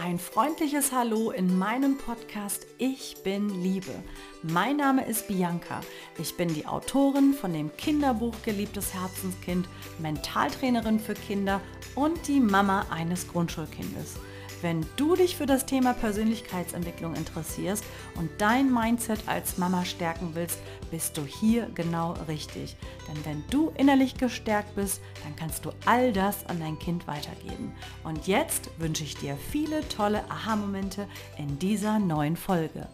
Ein freundliches Hallo in meinem Podcast Ich bin Liebe. Mein Name ist Bianca. Ich bin die Autorin von dem Kinderbuch Geliebtes Herzenskind, Mentaltrainerin für Kinder und die Mama eines Grundschulkindes. Wenn du dich für das Thema Persönlichkeitsentwicklung interessierst und dein Mindset als Mama stärken willst, bist du hier genau richtig. Denn wenn du innerlich gestärkt bist, dann kannst du all das an dein Kind weitergeben. Und jetzt wünsche ich dir viele tolle Aha-Momente in dieser neuen Folge.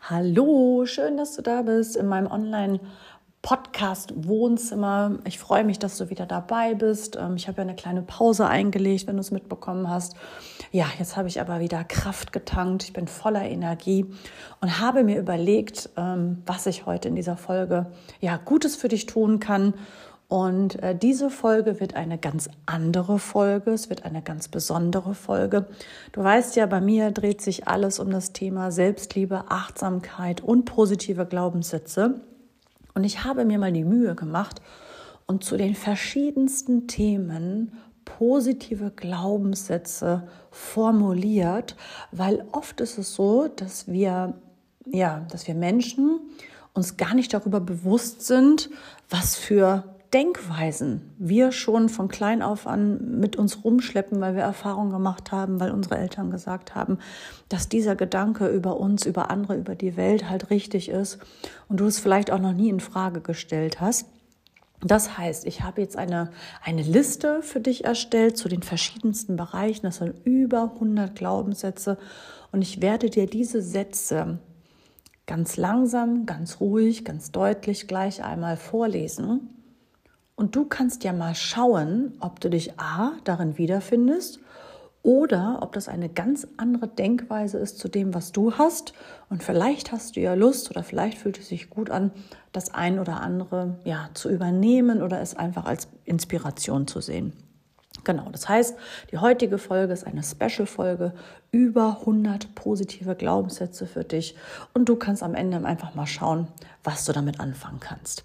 Hallo, schön, dass du da bist in meinem Online- Podcast-Wohnzimmer. Ich freue mich, dass du wieder dabei bist. Ähm, ich habe ja eine kleine Pause eingelegt, wenn du es mitbekommen hast. Ja, jetzt habe ich aber wieder Kraft getankt. Ich bin voller Energie und habe mir überlegt, ähm, was ich heute in dieser Folge ja Gutes für dich tun kann. Und äh, diese Folge wird eine ganz andere Folge. Es wird eine ganz besondere Folge. Du weißt ja, bei mir dreht sich alles um das Thema Selbstliebe, Achtsamkeit und positive Glaubenssätze. Und ich habe mir mal die Mühe gemacht und zu den verschiedensten Themen positive Glaubenssätze formuliert, weil oft ist es so, dass wir ja, dass wir Menschen uns gar nicht darüber bewusst sind, was für Denkweisen wir schon von klein auf an mit uns rumschleppen, weil wir Erfahrungen gemacht haben, weil unsere Eltern gesagt haben, dass dieser Gedanke über uns, über andere, über die Welt halt richtig ist und du es vielleicht auch noch nie in Frage gestellt hast. Das heißt, ich habe jetzt eine, eine Liste für dich erstellt zu den verschiedensten Bereichen. Das sind über 100 Glaubenssätze und ich werde dir diese Sätze ganz langsam, ganz ruhig, ganz deutlich gleich einmal vorlesen und du kannst ja mal schauen, ob du dich A darin wiederfindest oder ob das eine ganz andere Denkweise ist zu dem, was du hast. Und vielleicht hast du ja Lust oder vielleicht fühlt es sich gut an, das ein oder andere ja zu übernehmen oder es einfach als Inspiration zu sehen. Genau, das heißt, die heutige Folge ist eine Special-Folge über 100 positive Glaubenssätze für dich und du kannst am Ende einfach mal schauen, was du damit anfangen kannst.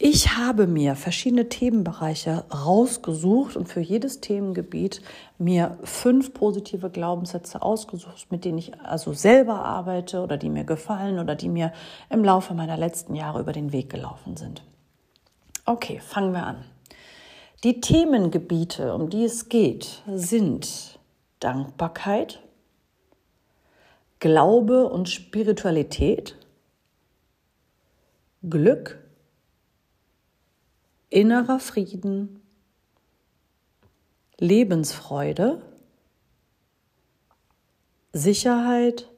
Ich habe mir verschiedene Themenbereiche rausgesucht und für jedes Themengebiet mir fünf positive Glaubenssätze ausgesucht, mit denen ich also selber arbeite oder die mir gefallen oder die mir im Laufe meiner letzten Jahre über den Weg gelaufen sind. Okay, fangen wir an. Die Themengebiete, um die es geht, sind Dankbarkeit, Glaube und Spiritualität, Glück, innerer Frieden, Lebensfreude, Sicherheit,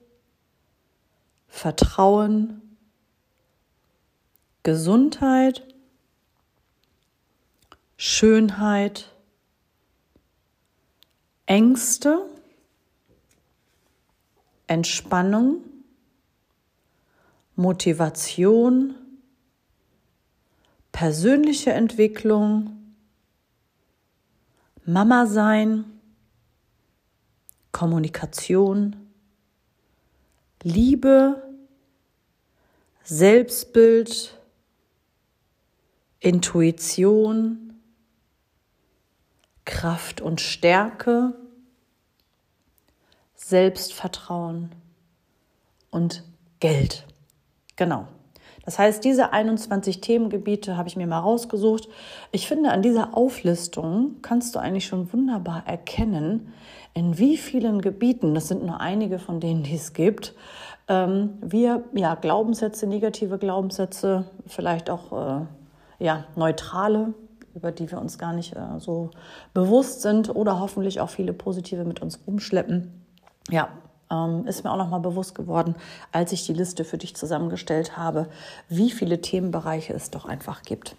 Vertrauen, Gesundheit, Schönheit, Ängste, Entspannung, Motivation, persönliche Entwicklung, Mama sein, Kommunikation, Liebe, Selbstbild, Intuition, Kraft und Stärke, Selbstvertrauen und Geld. Genau. Das heißt, diese 21 Themengebiete habe ich mir mal rausgesucht. Ich finde, an dieser Auflistung kannst du eigentlich schon wunderbar erkennen, in wie vielen Gebieten, das sind nur einige von denen, die es gibt, ähm, wir ja, Glaubenssätze, negative Glaubenssätze, vielleicht auch äh, ja, neutrale, über die wir uns gar nicht äh, so bewusst sind oder hoffentlich auch viele positive mit uns rumschleppen. Ja, ähm, ist mir auch noch mal bewusst geworden, als ich die Liste für dich zusammengestellt habe, wie viele Themenbereiche es doch einfach gibt.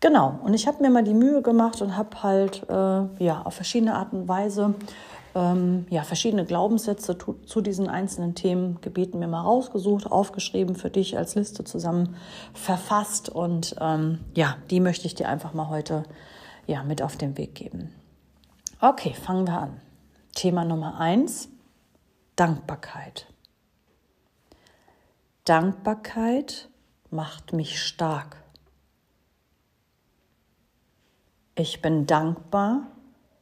Genau, und ich habe mir mal die Mühe gemacht und habe halt äh, ja, auf verschiedene Art und Weise ähm, ja, verschiedene Glaubenssätze zu, zu, diesen einzelnen Themengebieten mir mal rausgesucht, aufgeschrieben, für dich als Liste zusammen verfasst und ähm, ja, die möchte ich dir einfach mal heute ja, mit auf den Weg geben. Okay, fangen wir an. Thema Nummer eins Dankbarkeit. Dankbarkeit macht mich stark. Ich bin dankbar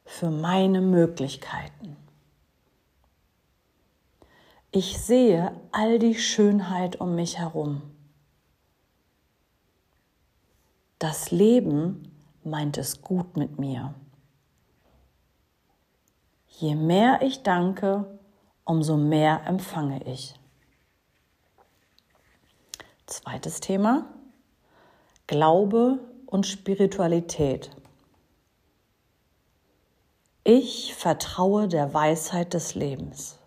für meine Möglichkeiten. Ich sehe all die Schönheit um mich herum. Das Leben meint es gut mit mir. Je mehr ich danke, umso mehr empfange ich. Zweites Thema, Glaube und Spiritualität. Ich vertraue der Weisheit des Lebens.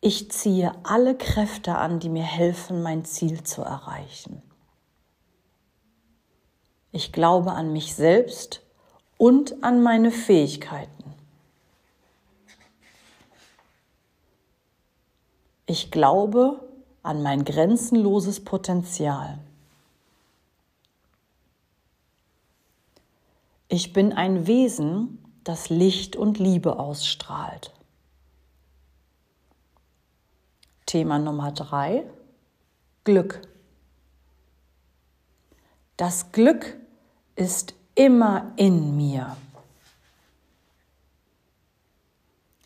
Ich ziehe alle Kräfte an, die mir helfen, mein Ziel zu erreichen. Ich glaube an mich selbst und an meine Fähigkeiten. Ich glaube an mein grenzenloses Potenzial. Ich bin ein Wesen, das Licht und Liebe ausstrahlt. Thema Nummer drei, Glück. Das Glück ist immer in mir.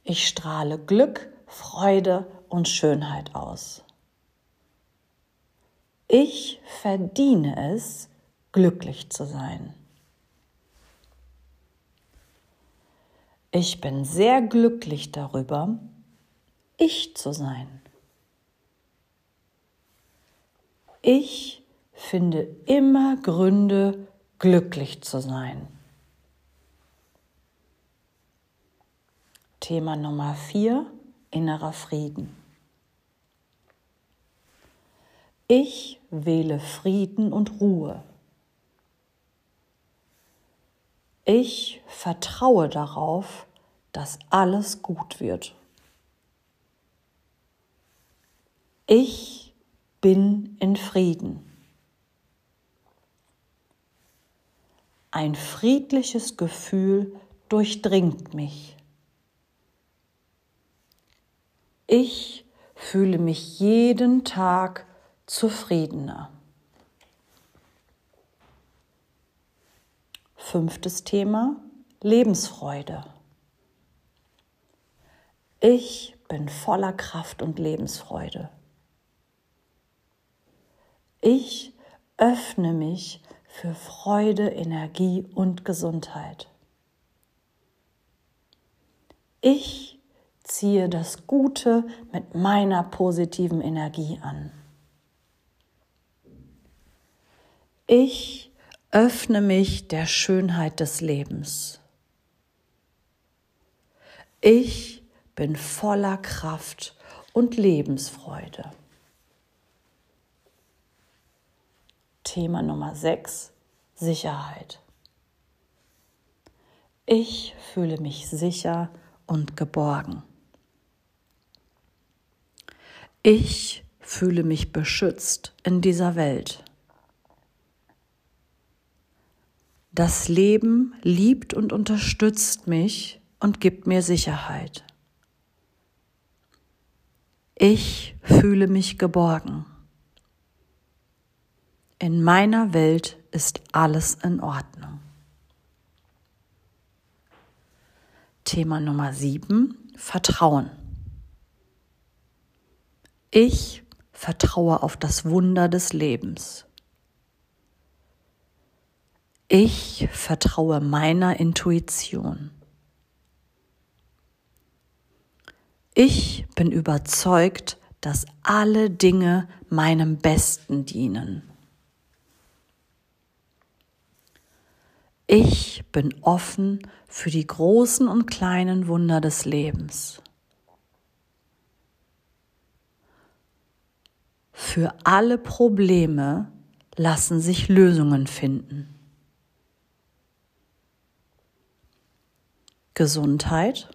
Ich strahle Glück, Freude und Schönheit aus. Ich verdiene es, glücklich zu sein. Ich bin sehr glücklich darüber, ich zu sein. Ich finde immer Gründe, glücklich zu sein. Thema Nummer vier, innerer Frieden. Ich wähle Frieden und Ruhe. Ich vertraue darauf, dass alles gut wird. Ich bin in Frieden. Ein friedliches Gefühl durchdringt mich. Ich fühle mich jeden Tag zufriedener. Fünftes Thema, Lebensfreude. Ich bin voller Kraft und Lebensfreude. Ich öffne mich für Freude, Energie und Gesundheit. Ich ziehe das Gute mit meiner positiven Energie an. Ich öffne mich der Schönheit des Lebens. Ich bin voller Kraft und Lebensfreude. Thema Nummer 6, Sicherheit. Ich fühle mich sicher und geborgen. Ich fühle mich beschützt in dieser Welt. Das Leben liebt und unterstützt mich und gibt mir Sicherheit. Ich fühle mich geborgen. In meiner Welt ist alles in Ordnung. Thema Nummer 7, Vertrauen. Ich vertraue auf das Wunder des Lebens. Ich vertraue meiner Intuition. Ich bin überzeugt, dass alle Dinge meinem Besten dienen. Ich bin offen für die großen und kleinen Wunder des Lebens. Für alle Probleme lassen sich Lösungen finden. Gesundheit.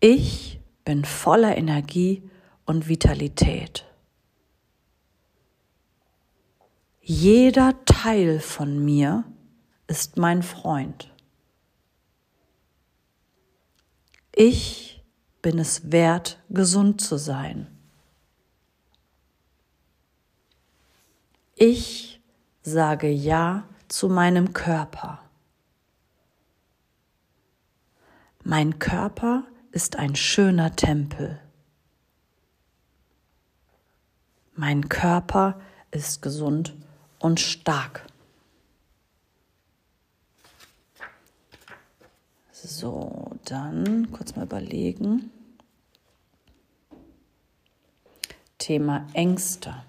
Ich bin voller Energie und Vitalität. Jeder Teil von mir ist mein Freund. Ich bin es wert, gesund zu sein. Ich sage Ja zu meinem Körper. Mein Körper ist ein schöner Tempel. Mein Körper ist gesund und stark. So, dann kurz mal überlegen. Thema Ängste.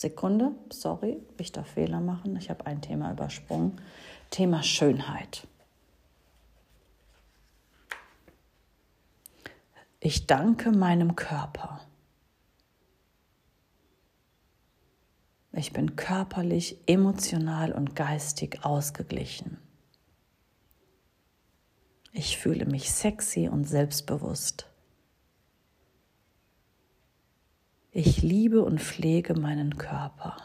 Sekunde, sorry, ich darf Fehler machen. Ich habe ein Thema übersprungen. Thema Schönheit. Ich danke meinem Körper. Ich bin körperlich, emotional und geistig ausgeglichen. Ich fühle mich sexy und selbstbewusst. Ich liebe und pflege meinen Körper.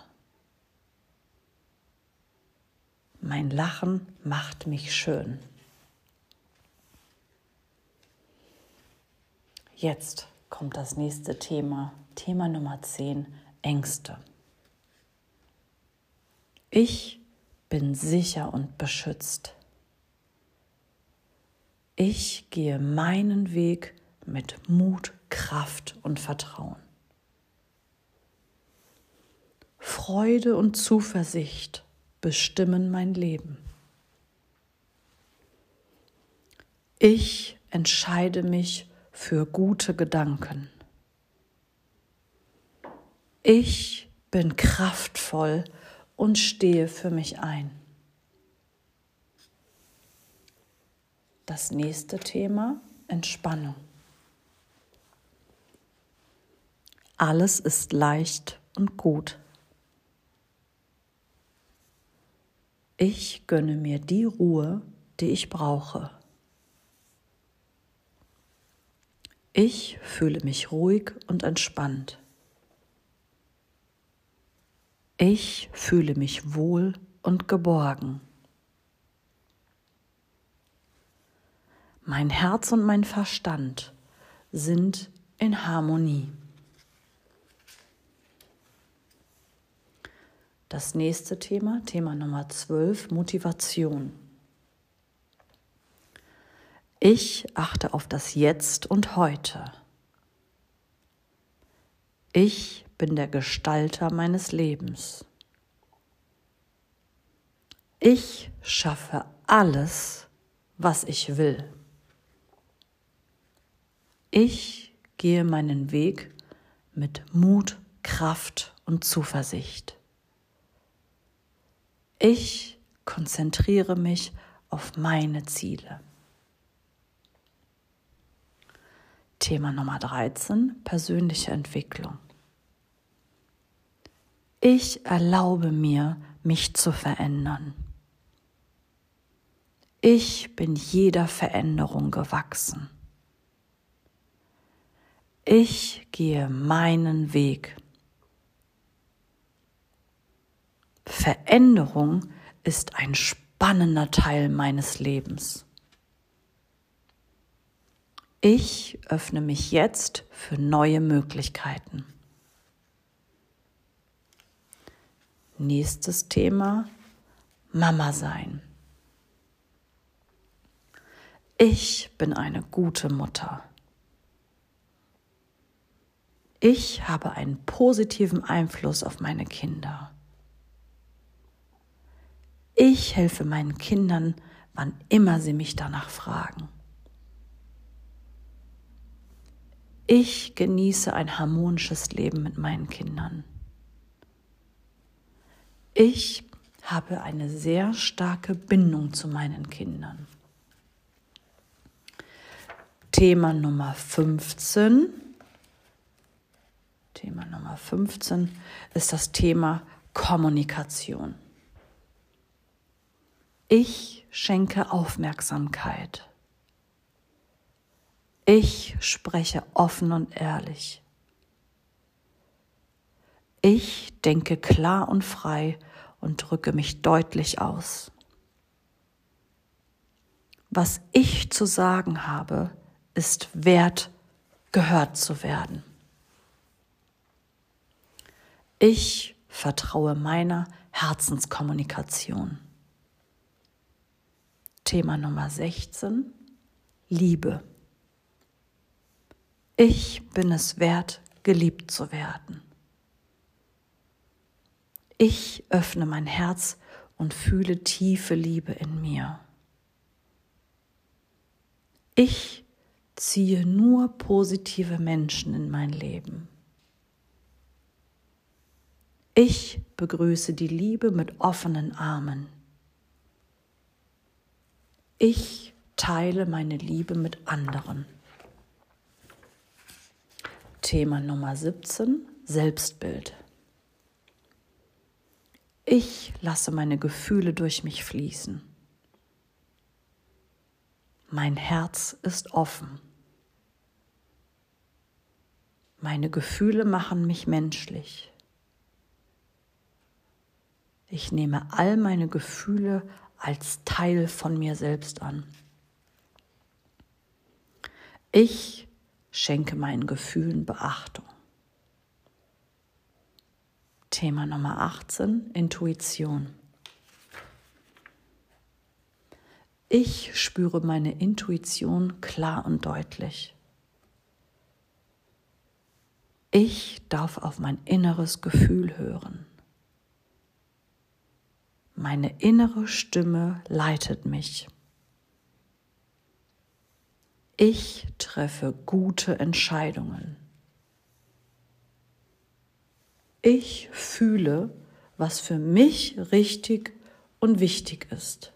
Mein Lachen macht mich schön. Jetzt kommt das nächste Thema, Thema Nummer 10, Ängste. Ich bin sicher und beschützt. Ich gehe meinen Weg mit Mut, Kraft und Vertrauen. Freude und Zuversicht bestimmen mein Leben. Ich entscheide mich für gute Gedanken. Ich bin kraftvoll und stehe für mich ein. Das nächste Thema, Entspannung. Alles ist leicht und gut. Ich gönne mir die Ruhe, die ich brauche. Ich fühle mich ruhig und entspannt. Ich fühle mich wohl und geborgen. Mein Herz und mein Verstand sind in Harmonie. Das nächste Thema, Thema Nummer 12, Motivation. Ich achte auf das Jetzt und heute. Ich bin der Gestalter meines Lebens. Ich schaffe alles, was ich will. Ich gehe meinen Weg mit Mut, Kraft und Zuversicht. Ich konzentriere mich auf meine Ziele. Thema Nummer 13, persönliche Entwicklung. Ich erlaube mir, mich zu verändern. Ich bin jeder Veränderung gewachsen. Ich gehe meinen Weg. Veränderung ist ein spannender Teil meines Lebens. Ich öffne mich jetzt für neue Möglichkeiten. Nächstes Thema, Mama sein. Ich bin eine gute Mutter. Ich habe einen positiven Einfluss auf meine Kinder. Ich helfe meinen Kindern, wann immer sie mich danach fragen. Ich genieße ein harmonisches Leben mit meinen Kindern. Ich habe eine sehr starke Bindung zu meinen Kindern. Thema Nummer 15. Thema Nummer 15 ist das Thema Kommunikation. Ich schenke Aufmerksamkeit. Ich spreche offen und ehrlich. Ich denke klar und frei und drücke mich deutlich aus. Was ich zu sagen habe, ist wert, gehört zu werden. Ich vertraue meiner Herzenskommunikation. Thema Nummer 16. Liebe. Ich bin es wert, geliebt zu werden. Ich öffne mein Herz und fühle tiefe Liebe in mir. Ich ziehe nur positive Menschen in mein Leben. Ich begrüße die Liebe mit offenen Armen. Ich teile meine Liebe mit anderen. Thema Nummer 17, Selbstbild. Ich lasse meine Gefühle durch mich fließen. Mein Herz ist offen. Meine Gefühle machen mich menschlich. Ich nehme all meine Gefühle als Teil von mir selbst an. Ich schenke meinen Gefühlen Beachtung. Thema Nummer 18, Intuition. Ich spüre meine Intuition klar und deutlich. Ich darf auf mein inneres Gefühl hören. Meine innere Stimme leitet mich. Ich treffe gute Entscheidungen. Ich fühle, was für mich richtig und wichtig ist.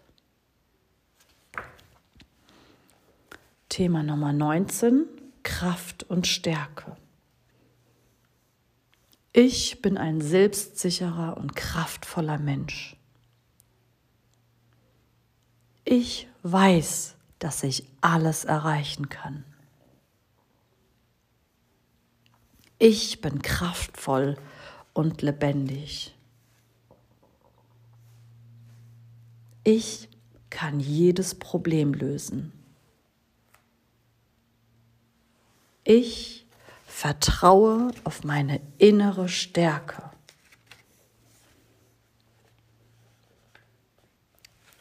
Thema Nummer 19, Kraft und Stärke. Ich bin ein selbstsicherer und kraftvoller Mensch. Ich weiß, dass ich alles erreichen kann. Ich bin kraftvoll und lebendig. Ich kann jedes Problem lösen. Ich vertraue auf meine innere Stärke.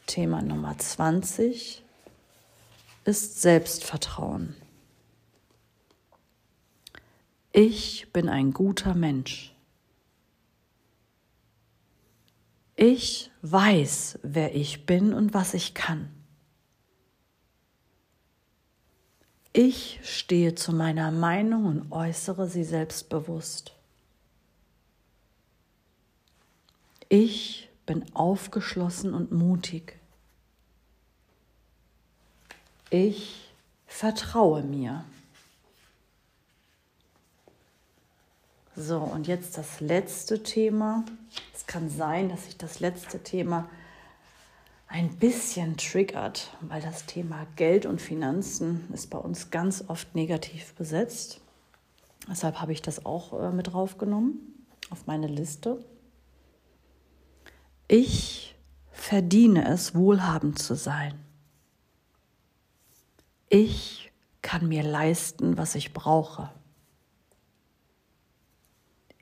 Thema Nummer 20 ist Selbstvertrauen. Ich bin ein guter Mensch. Ich weiß, wer ich bin und was ich kann. Ich stehe zu meiner Meinung und äußere sie selbstbewusst. Ich bin aufgeschlossen und mutig. Ich vertraue mir. So, und jetzt das letzte Thema. Es kann sein, dass sich das letzte Thema ein bisschen triggert, weil das Thema Geld und Finanzen ist bei uns ganz oft negativ besetzt. Deshalb habe ich das auch äh, mit draufgenommen auf meine Liste. Ich verdiene es, wohlhabend zu sein. Ich kann mir leisten, was ich brauche.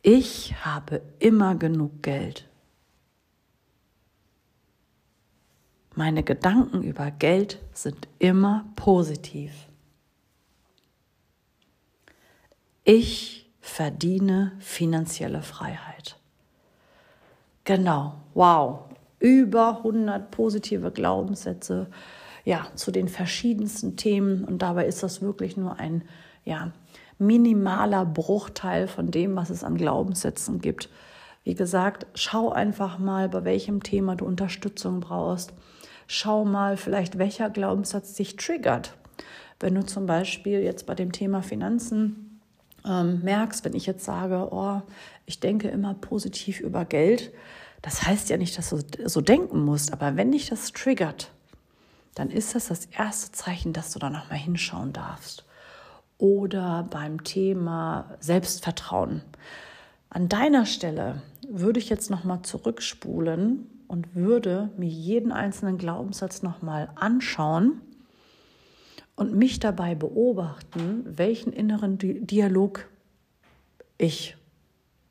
Ich habe immer genug Geld. Meine Gedanken über Geld sind immer positiv. Ich verdiene finanzielle Freiheit. Genau, wow, über 100 positive Glaubenssätze, ja, zu den verschiedensten Themen und dabei ist das wirklich nur ein, ja, minimaler Bruchteil von dem, was es an Glaubenssätzen gibt. Wie gesagt, schau einfach mal, bei welchem Thema du Unterstützung brauchst. Schau mal, vielleicht welcher Glaubenssatz dich triggert. Wenn du zum Beispiel jetzt bei dem Thema Finanzen ähm, merkst, wenn ich jetzt sage, oh, ich denke immer positiv über Geld, das heißt ja nicht, dass du so denken musst, aber wenn dich das triggert, dann ist das das erste Zeichen, dass du da nochmal hinschauen darfst oder beim Thema Selbstvertrauen. An deiner Stelle würde ich jetzt noch mal zurückspulen und würde mir jeden einzelnen Glaubenssatz noch mal anschauen und mich dabei beobachten, welchen inneren Dialog ich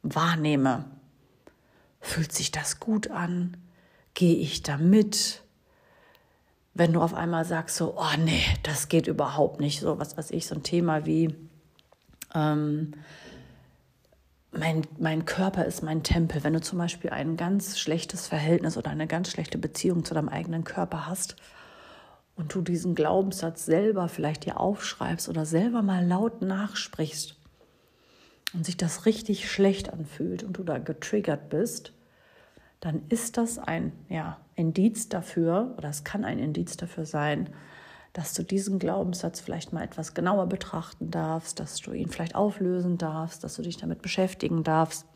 wahrnehme. Fühlt sich das gut an? Gehe ich da mit? Wenn du auf einmal sagst so, oh nee, das geht überhaupt nicht, so was weiß ich, so ein Thema wie ähm, mein, mein Körper ist mein Tempel. Wenn du zum Beispiel ein ganz schlechtes Verhältnis oder eine ganz schlechte Beziehung zu deinem eigenen Körper hast und du diesen Glaubenssatz selber vielleicht dir aufschreibst oder selber mal laut nachsprichst und sich das richtig schlecht anfühlt und du da getriggert bist, dann ist das ein ja, Indiz dafür, oder es kann ein Indiz dafür sein, dass du diesen Glaubenssatz vielleicht mal etwas genauer betrachten darfst, dass du ihn vielleicht auflösen darfst, dass du dich damit beschäftigen darfst.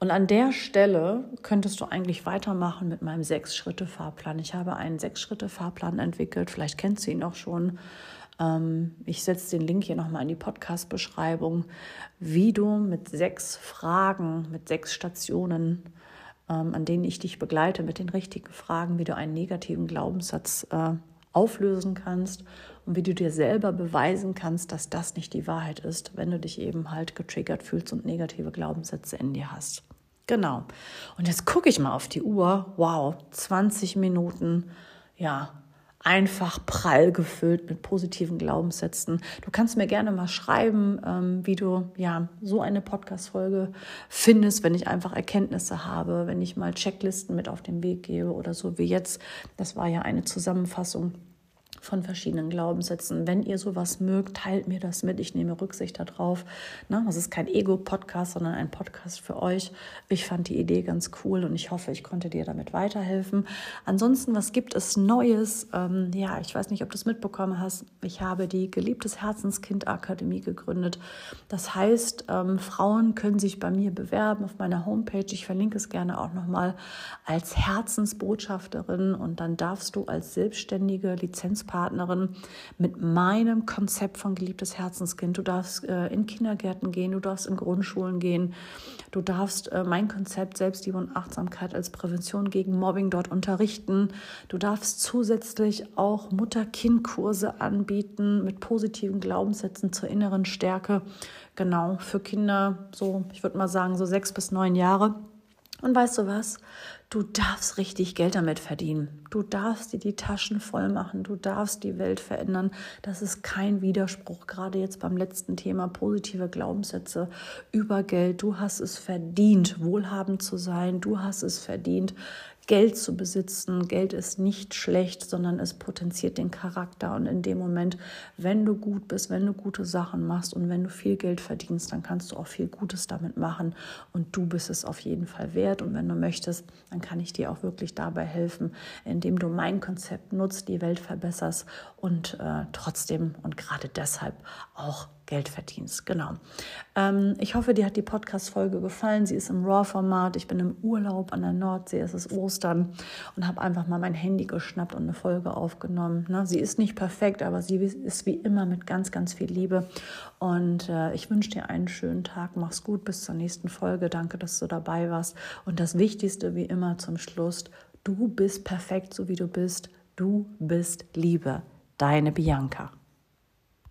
Und an der Stelle könntest du eigentlich weitermachen mit meinem Sechs-Schritte-Fahrplan. Ich habe einen Sechs-Schritte-Fahrplan entwickelt, vielleicht kennst du ihn auch schon. Ähm, ich setze den Link hier nochmal in die Podcast-Beschreibung, wie du mit sechs Fragen, mit sechs Stationen, an denen ich dich begleite, mit den richtigen Fragen, wie du einen negativen Glaubenssatz äh, auflösen kannst und wie du dir selber beweisen kannst, dass das nicht die Wahrheit ist, wenn du dich eben halt getriggert fühlst und negative Glaubenssätze in dir hast. Genau. Und jetzt gucke ich mal auf die Uhr. Wow, 20 Minuten. Ja, einfach prall gefüllt mit positiven Glaubenssätzen. Du kannst mir gerne mal schreiben, ähm, wie du ja so eine Podcast-Folge findest, wenn ich einfach Erkenntnisse habe, wenn ich mal Checklisten mit auf den Weg gebe oder so wie jetzt. Das war ja eine Zusammenfassung von verschiedenen Glaubenssätzen. Wenn ihr sowas mögt, teilt mir das mit. Ich nehme Rücksicht darauf. Ne? Das ist kein Ego-Podcast, sondern ein Podcast für euch. Ich fand die Idee ganz cool und ich hoffe, ich konnte dir damit weiterhelfen. Ansonsten, was gibt es Neues? Ähm, ja, ich weiß nicht, ob du es mitbekommen hast. Ich habe die Geliebtes Herzenskind Akademie gegründet. Das heißt, ähm, Frauen können sich bei mir bewerben auf meiner Homepage. Ich verlinke es gerne auch nochmal als Herzensbotschafterin und dann darfst du als selbstständige Lizenz Gesprächspartnerin mit meinem Konzept von geliebtes Herzenskind. Du darfst äh, in Kindergärten gehen, du darfst in Grundschulen gehen, du darfst äh, mein Konzept Selbstliebe und Achtsamkeit als Prävention gegen Mobbing dort unterrichten. Du darfst zusätzlich auch Mutter-Kind-Kurse anbieten mit positiven Glaubenssätzen zur inneren Stärke. Genau, für Kinder so, ich würde mal sagen, so sechs bis neun Jahre. Und weißt du was? Du darfst richtig Geld damit verdienen. Du darfst dir die Taschen voll machen. Du darfst die Welt verändern. Das ist kein Widerspruch. Gerade jetzt beim letzten Thema positive Glaubenssätze über Geld. Du hast es verdient, wohlhabend zu sein. Du hast es verdient, Geld zu besitzen. Geld ist nicht schlecht, sondern es potenziert den Charakter. Und in dem Moment, wenn du gut bist, wenn du gute Sachen machst und wenn du viel Geld verdienst, dann kannst du auch viel Gutes damit machen. Und du bist es auf jeden Fall wert. Und wenn du möchtest, dann kann ich dir auch wirklich dabei helfen, indem du mein Konzept nutzt, die Welt verbesserst und äh, trotzdem und gerade deshalb auch Geld verdienst. Genau. Ähm, ich hoffe, dir hat die Podcast-Folge gefallen. Sie ist im RAW-Format. Ich bin im Urlaub an der Nordsee. Es ist Ostern und habe einfach mal mein Handy geschnappt und eine Folge aufgenommen. Ne? Sie ist nicht perfekt, aber sie ist wie immer mit ganz, ganz viel Liebe. Und äh, ich wünsche dir einen schönen Tag. Mach's gut. Bis zur nächsten Folge. Danke, dass du dabei warst. Und das Wichtigste wie immer zum Schluss. Du bist perfekt, so wie du bist. Du bist Liebe. Deine Bianca.